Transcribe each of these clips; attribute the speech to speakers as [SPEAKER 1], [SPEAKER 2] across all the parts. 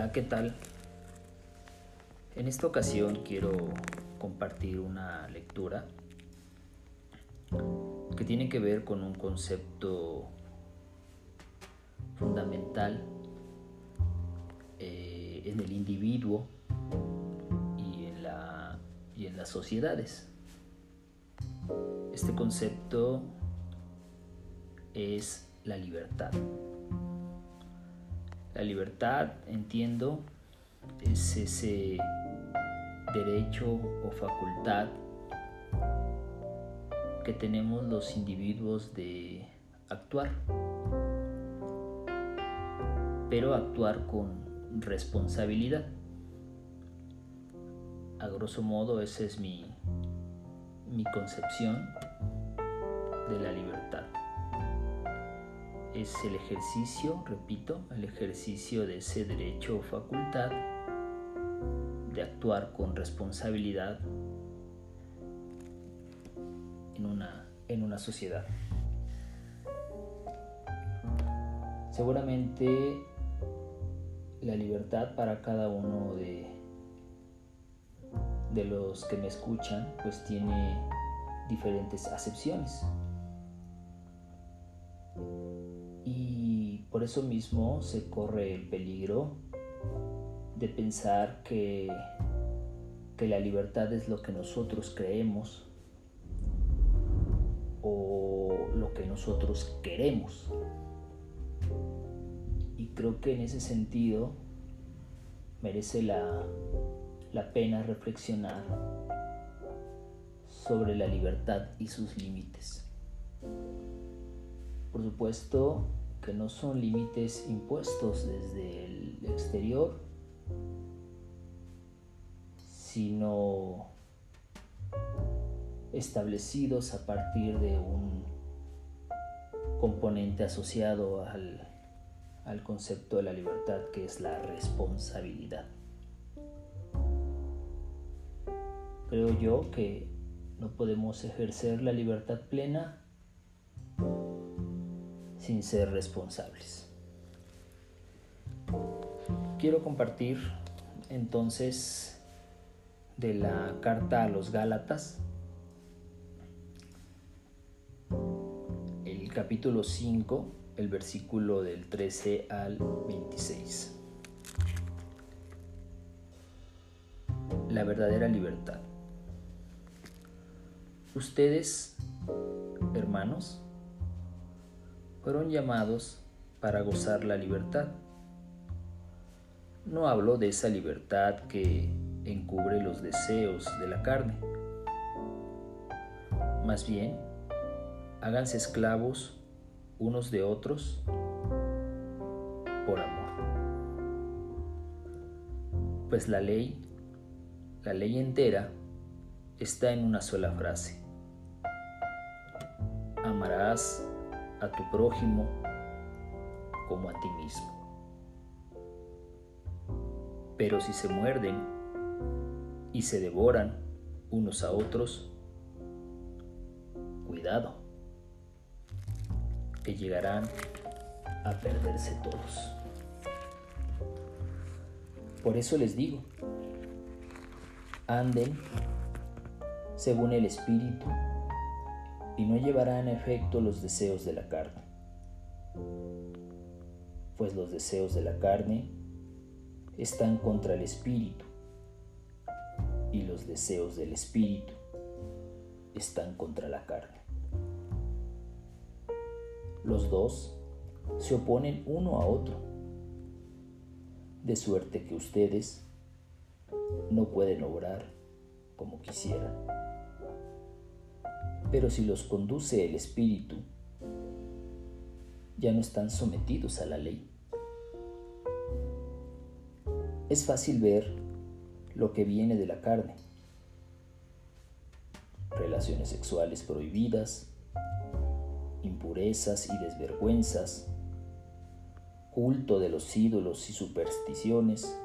[SPEAKER 1] Hola, ¿qué tal? En esta ocasión quiero compartir una lectura que tiene que ver con un concepto fundamental eh, en el individuo y en, la, y en las sociedades. Este concepto es la libertad. La libertad, entiendo, es ese derecho o facultad que tenemos los individuos de actuar, pero actuar con responsabilidad. A grosso modo, esa es mi, mi concepción de la libertad es el ejercicio, repito, el ejercicio de ese derecho o facultad de actuar con responsabilidad en una, en una sociedad. Seguramente la libertad para cada uno de, de los que me escuchan pues tiene diferentes acepciones. Por eso mismo se corre el peligro de pensar que, que la libertad es lo que nosotros creemos o lo que nosotros queremos. Y creo que en ese sentido merece la, la pena reflexionar sobre la libertad y sus límites. Por supuesto, que no son límites impuestos desde el exterior, sino establecidos a partir de un componente asociado al, al concepto de la libertad que es la responsabilidad. Creo yo que no podemos ejercer la libertad plena sin ser responsables. Quiero compartir entonces de la carta a los Gálatas, el capítulo 5, el versículo del 13 al 26. La verdadera libertad. Ustedes, hermanos, fueron llamados para gozar la libertad. No hablo de esa libertad que encubre los deseos de la carne. Más bien, háganse esclavos unos de otros por amor. Pues la ley, la ley entera, está en una sola frase. Amarás a tu prójimo como a ti mismo. Pero si se muerden y se devoran unos a otros, cuidado, que llegarán a perderse todos. Por eso les digo, anden según el Espíritu y no llevará en efecto los deseos de la carne. Pues los deseos de la carne están contra el espíritu y los deseos del espíritu están contra la carne. Los dos se oponen uno a otro, de suerte que ustedes no pueden obrar como quisieran. Pero si los conduce el Espíritu, ya no están sometidos a la ley. Es fácil ver lo que viene de la carne. Relaciones sexuales prohibidas, impurezas y desvergüenzas, culto de los ídolos y supersticiones,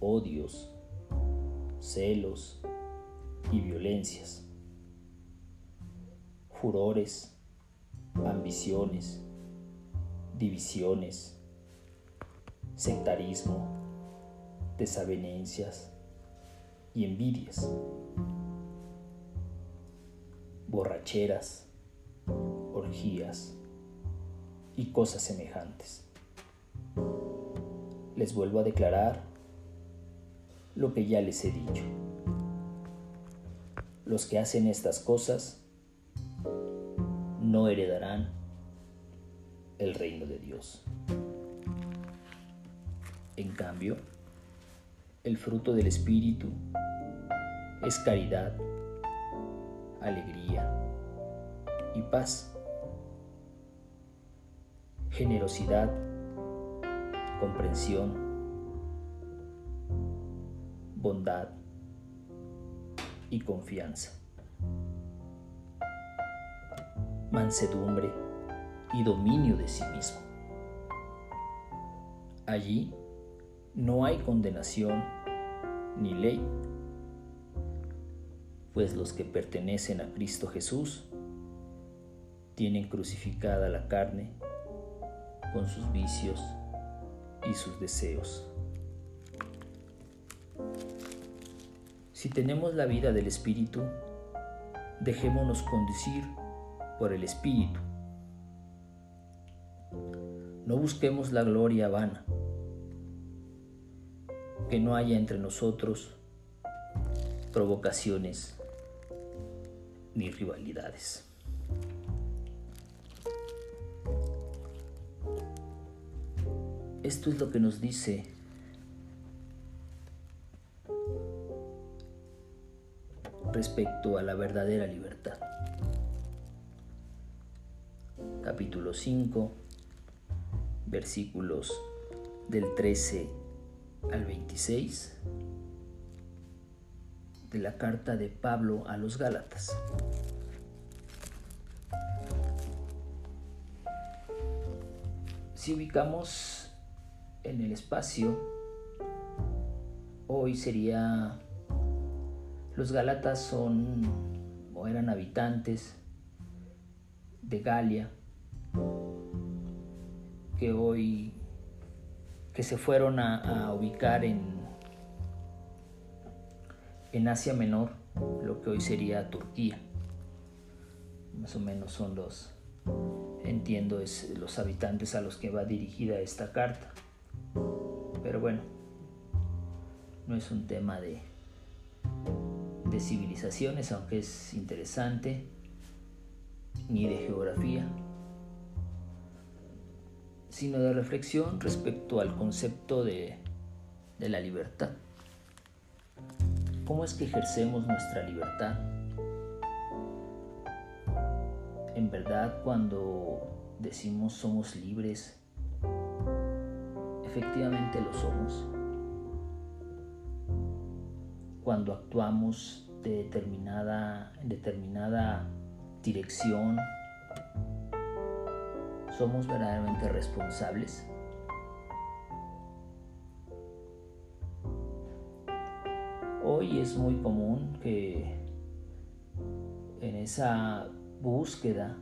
[SPEAKER 1] odios, celos y violencias furores, ambiciones, divisiones, sectarismo, desavenencias y envidias, borracheras, orgías y cosas semejantes. Les vuelvo a declarar lo que ya les he dicho. Los que hacen estas cosas no heredarán el reino de Dios. En cambio, el fruto del Espíritu es caridad, alegría y paz, generosidad, comprensión, bondad y confianza, mansedumbre y dominio de sí mismo. Allí no hay condenación ni ley, pues los que pertenecen a Cristo Jesús tienen crucificada la carne con sus vicios y sus deseos. Si tenemos la vida del Espíritu, dejémonos conducir por el Espíritu. No busquemos la gloria vana, que no haya entre nosotros provocaciones ni rivalidades. Esto es lo que nos dice respecto a la verdadera libertad. Capítulo 5, versículos del 13 al 26 de la carta de Pablo a los Gálatas. Si ubicamos en el espacio, hoy sería, los Gálatas son o eran habitantes de Galia, que hoy que se fueron a, ubicar en, en Asia Menor, lo que hoy sería Turquía. Más o menos son los, entiendo, es los habitantes a los que va dirigida esta carta. Pero bueno, no es un tema de, de civilizaciones, aunque es interesante, ni de geografía sino de reflexión respecto al concepto de, la libertad. ¿Cómo es que ejercemos nuestra libertad? En verdad, cuando decimos somos libres, efectivamente lo somos. Cuando actuamos de determinada, en determinada dirección, ¿Somos verdaderamente responsables? Hoy es muy común que en esa búsqueda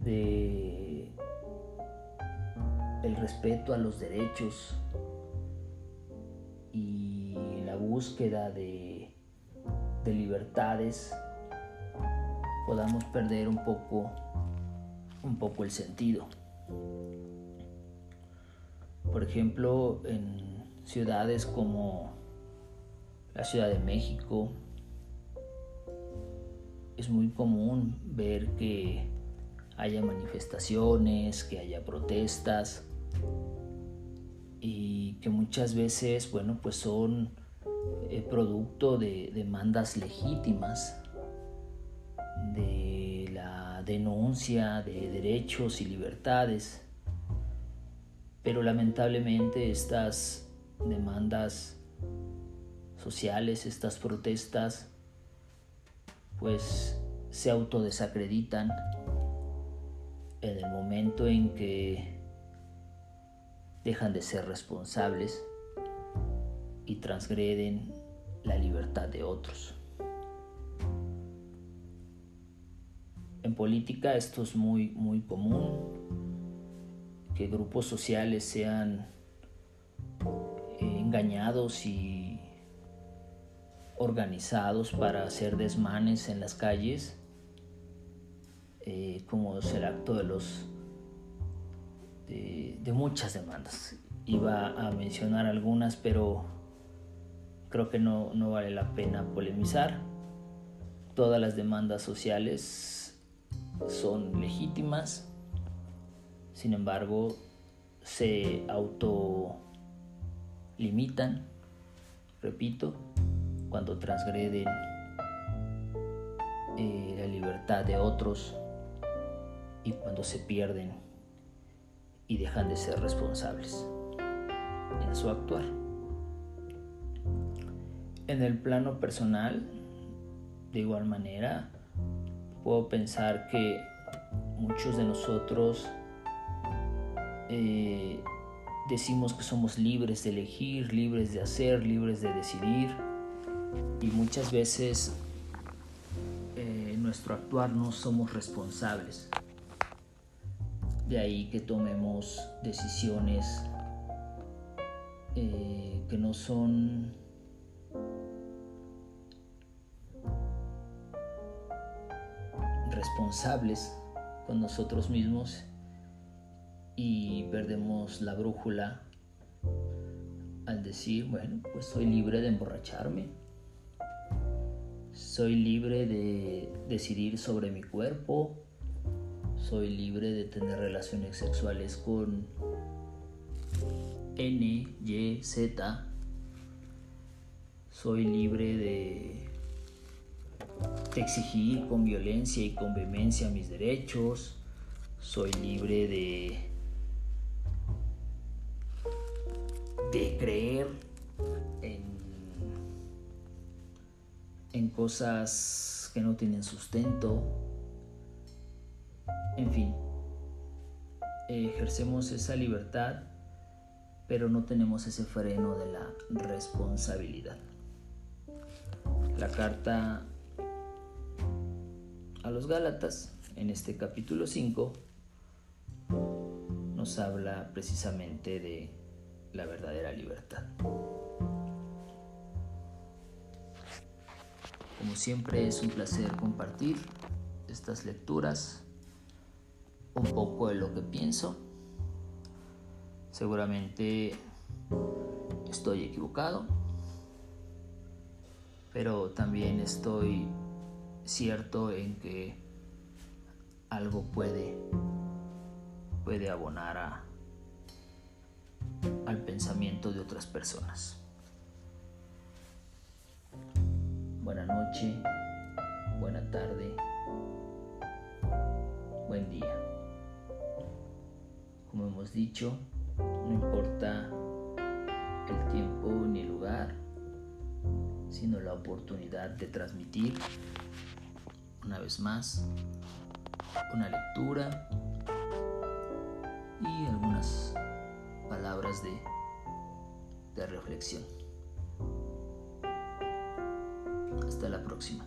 [SPEAKER 1] de el respeto a los derechos y la búsqueda de, de libertades podamos perder un poco un poco el sentido. Por ejemplo, en ciudades como la Ciudad de México, es muy común ver que haya manifestaciones, que haya protestas y que muchas veces, bueno, pues son eh, producto de demandas legítimas denuncia de derechos y libertades, pero lamentablemente estas demandas sociales, estas protestas, pues se autodesacreditan en el momento en que dejan de ser responsables y transgreden la libertad de otros. Política esto es muy, muy común. que grupos sociales sean eh, engañados y organizados para hacer desmanes en las calles, eh, como es el acto de los de, muchas demandas. Iba a mencionar algunas, pero creo que no, no vale la pena polemizar. Todas las demandas sociales son legítimas, sin embargo, se autolimitan, repito, cuando transgreden eh, la libertad de otros y cuando se pierden y dejan de ser responsables en su actuar. En el plano personal, de igual manera, puedo pensar que muchos de nosotros eh, decimos que somos libres de elegir, libres de hacer, libres de decidir y muchas veces eh, en nuestro actuar no somos responsables. De ahí que tomemos decisiones eh, que no son responsables con nosotros mismos y perdemos la brújula al decir, bueno, pues soy libre de emborracharme, soy libre de decidir sobre mi cuerpo, soy libre de tener relaciones sexuales con N, Y, Z, soy libre de exigir con violencia y con vehemencia mis derechos, soy libre de de creer en, en cosas que no tienen sustento. En fin, ejercemos esa libertad, pero no tenemos ese freno de la responsabilidad. La carta a los Gálatas, en este capítulo 5, nos habla precisamente de la verdadera libertad. Como siempre es un placer compartir estas lecturas, un poco de lo que pienso. Seguramente estoy equivocado, pero también estoy cierto en que algo puede puede abonar a al pensamiento de otras personas. Buena noche, buena tarde, buen día. Como hemos dicho, no importa el tiempo ni el lugar, sino la oportunidad de transmitir una vez más una lectura y algunas palabras de, de reflexión. Hasta la próxima.